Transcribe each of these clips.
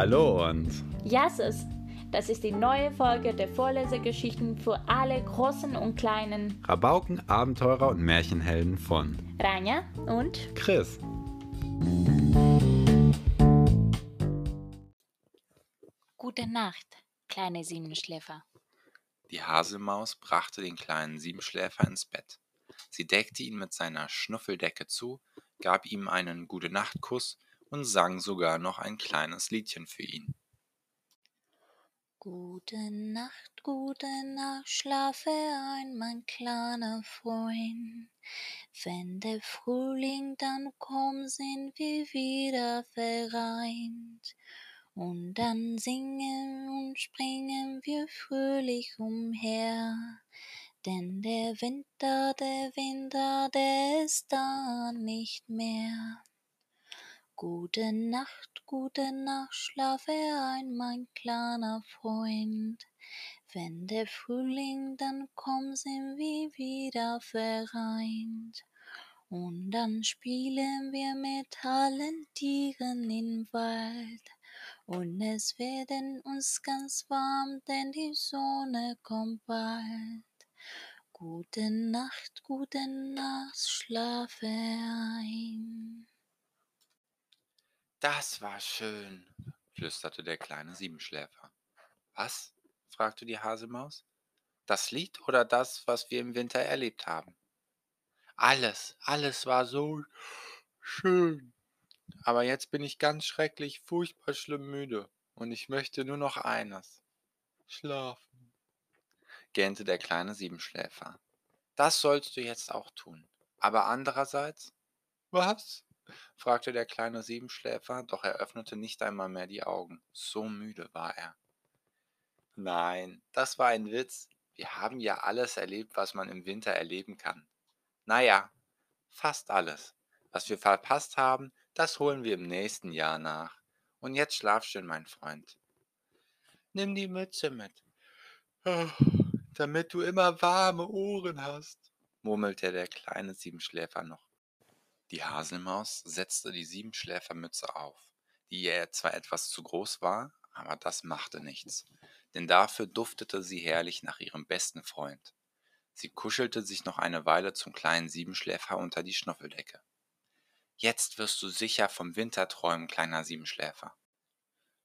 Hallo und Jasses, das ist die neue Folge der Vorlesegeschichten für alle Großen und Kleinen. Rabauken, Abenteurer und Märchenhelden von Ranja und Chris. Gute Nacht, kleine Siebenschläfer. Die Haselmaus brachte den kleinen Siebenschläfer ins Bett. Sie deckte ihn mit seiner Schnuffeldecke zu, gab ihm einen Gute-Nacht-Kuss und sang sogar noch ein kleines Liedchen für ihn. Gute Nacht, gute Nacht, schlafe ein, mein kleiner Freund. Wenn der Frühling dann kommt, sind wir wieder vereint. Und dann singen und springen wir fröhlich umher. Denn der Winter, der Winter, der ist da nicht mehr. Gute Nacht, gute Nacht, schlafe ein, mein kleiner Freund. Wenn der Frühling dann kommt, sind wir wieder vereint. Und dann spielen wir mit allen Tieren im Wald. Und es werden uns ganz warm, denn die Sonne kommt bald. Gute Nacht, gute Nacht, schlafe ein. Das war schön, flüsterte der kleine Siebenschläfer. Was? fragte die Haselmaus. Das Lied oder das, was wir im Winter erlebt haben? Alles, alles war so schön. Aber jetzt bin ich ganz schrecklich, furchtbar schlimm müde und ich möchte nur noch eines. Schlafen, gähnte der kleine Siebenschläfer. Das sollst du jetzt auch tun. Aber andererseits? Was? Fragte der kleine Siebenschläfer, doch er öffnete nicht einmal mehr die Augen. So müde war er. Nein, das war ein Witz. Wir haben ja alles erlebt, was man im Winter erleben kann. Naja, fast alles. Was wir verpasst haben, das holen wir im nächsten Jahr nach. Und jetzt schlaf schön, mein Freund. Nimm die Mütze mit, damit du immer warme Ohren hast, murmelte der kleine Siebenschläfer noch. Die Haselmaus setzte die Siebenschläfermütze auf, die ihr zwar etwas zu groß war, aber das machte nichts, denn dafür duftete sie herrlich nach ihrem besten Freund. Sie kuschelte sich noch eine Weile zum kleinen Siebenschläfer unter die Schnuffeldecke. Jetzt wirst du sicher vom Winter träumen, kleiner Siebenschläfer.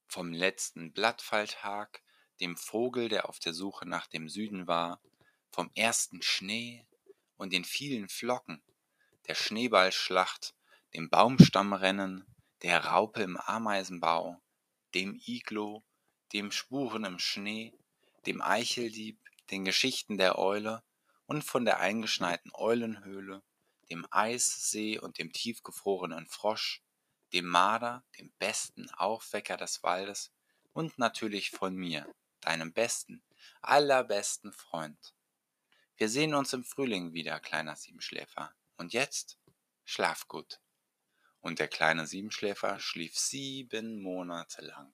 Vom letzten Blattfalltag, dem Vogel, der auf der Suche nach dem Süden war, vom ersten Schnee und den vielen Flocken, der Schneeballschlacht, dem Baumstammrennen, der Raupe im Ameisenbau, dem Iglo, dem Spuren im Schnee, dem Eicheldieb, den Geschichten der Eule und von der eingeschneiten Eulenhöhle, dem Eissee und dem tiefgefrorenen Frosch, dem Marder, dem besten Aufwecker des Waldes und natürlich von mir, deinem besten, allerbesten Freund. Wir sehen uns im Frühling wieder, kleiner Siebenschläfer. Und jetzt schlaf gut. Und der kleine Siebenschläfer schlief sieben Monate lang.